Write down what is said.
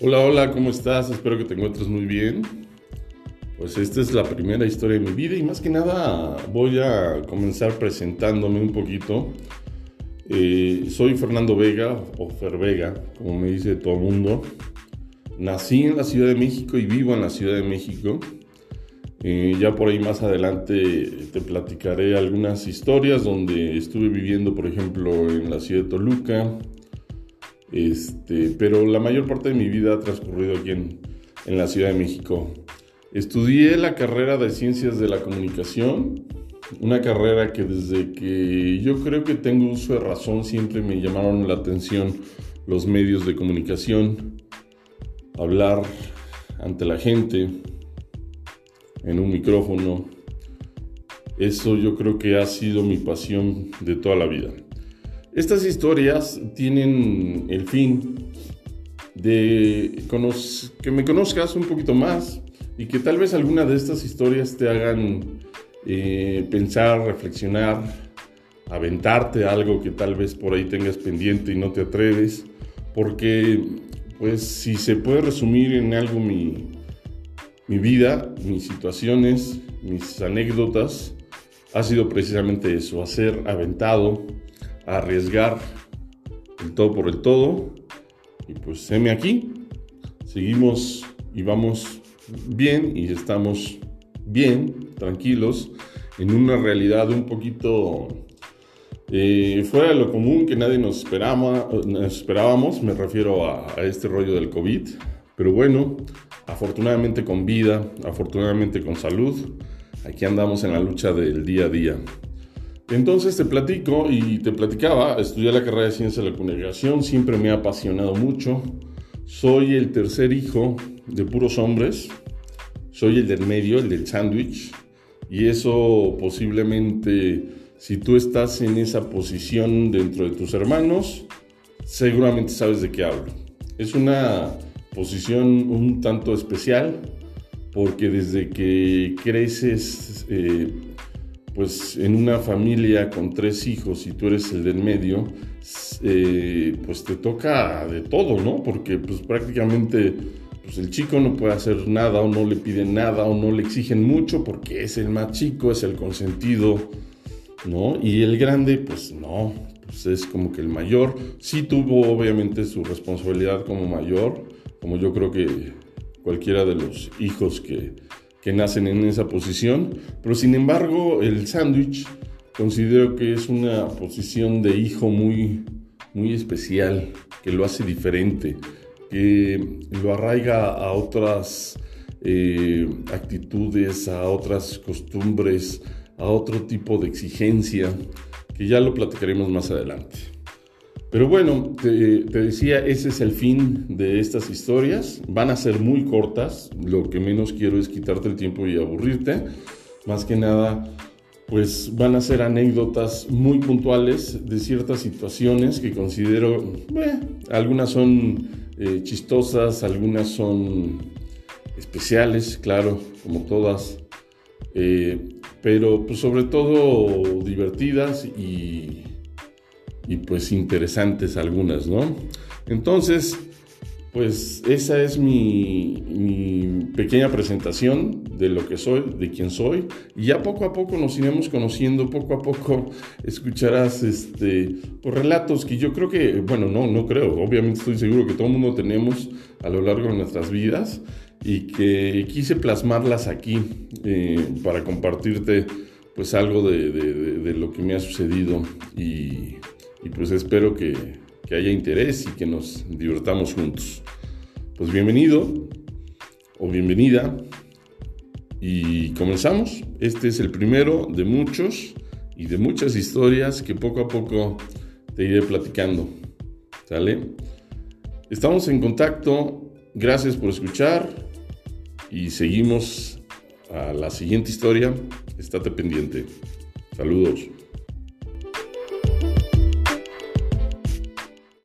Hola, hola, ¿cómo estás? Espero que te encuentres muy bien. Pues esta es la primera historia de mi vida y más que nada voy a comenzar presentándome un poquito. Eh, soy Fernando Vega o Fer Vega, como me dice todo el mundo. Nací en la Ciudad de México y vivo en la Ciudad de México. Eh, ya por ahí más adelante te platicaré algunas historias donde estuve viviendo, por ejemplo, en la ciudad de Toluca, este, pero la mayor parte de mi vida ha transcurrido aquí en, la Ciudad de México. Estudié la carrera de Ciencias de la Comunicación, una carrera que desde que yo creo que tengo uso de razón siempre me llamaron la atención los medios de comunicación, hablar ante la gente en un micrófono. Eso yo creo que ha sido mi pasión de toda la vida. Estas historias tienen el fin de que me conozcas un poquito más y que tal vez alguna de estas historias te hagan eh, pensar, reflexionar, aventarte algo que tal vez por ahí tengas pendiente y no te atreves, porque pues si se puede resumir en algo mi, mi vida, mis situaciones, mis anécdotas, ha sido precisamente eso, hacer aventado, arriesgar el todo por el todo. Y pues heme aquí, seguimos y vamos bien y estamos bien, tranquilos, en una realidad un poquito eh, fuera de lo común que nadie nos, esperaba, nos esperábamos, me refiero a, a este rollo del COVID, pero bueno, afortunadamente con vida, afortunadamente con salud, aquí andamos en la lucha del día a día. Entonces te platico y te platicaba, estudié la carrera de Ciencia de la Comunicación, siempre me ha apasionado mucho. Soy el tercer hijo de puros hombres, soy el del medio, el del sándwich, y eso posiblemente, si tú estás en esa posición dentro de tus hermanos, seguramente sabes de qué hablo. Es una posición un tanto especial porque desde que creces eh, pues en una familia con tres hijos y tú eres el del medio, eh, pues te toca de todo, ¿no? Porque pues prácticamente pues el chico no puede hacer nada o no le piden nada o no le exigen mucho porque es el más chico, es el consentido, ¿no? Y el grande, pues no, pues es como que el mayor. Sí tuvo obviamente su responsabilidad como mayor, como yo creo que cualquiera de los hijos que que nacen en esa posición, pero sin embargo el sándwich considero que es una posición de hijo muy, muy especial, que lo hace diferente, que lo arraiga a otras eh, actitudes, a otras costumbres, a otro tipo de exigencia, que ya lo platicaremos más adelante. Pero bueno, te, decía, ese es el fin de estas historias. Van a ser muy cortas. Lo que menos quiero es quitarte el tiempo y aburrirte. Más que nada, pues van a ser anécdotas muy puntuales de ciertas situaciones que considero, algunas son eh, chistosas, algunas son especiales, claro, como todas. Eh, pero pues sobre todo divertidas y y pues interesantes algunas, ¿no? Entonces, pues esa es mi, pequeña presentación de lo que soy, de quién soy. Y ya poco a poco nos iremos conociendo, poco a poco escucharás este, pues, relatos que yo creo que, bueno, no, no creo, obviamente estoy seguro que todo el mundo tenemos a lo largo de nuestras vidas y que quise plasmarlas aquí eh, para compartirte pues algo de, de lo que me ha sucedido y y pues espero que, haya interés y que nos divertamos juntos. Pues bienvenido o bienvenida y comenzamos. Este es el primero de muchos y de muchas historias que poco a poco te iré platicando. ¿Sale? Estamos en contacto. Gracias por escuchar y seguimos a la siguiente historia. Estate pendiente. Saludos.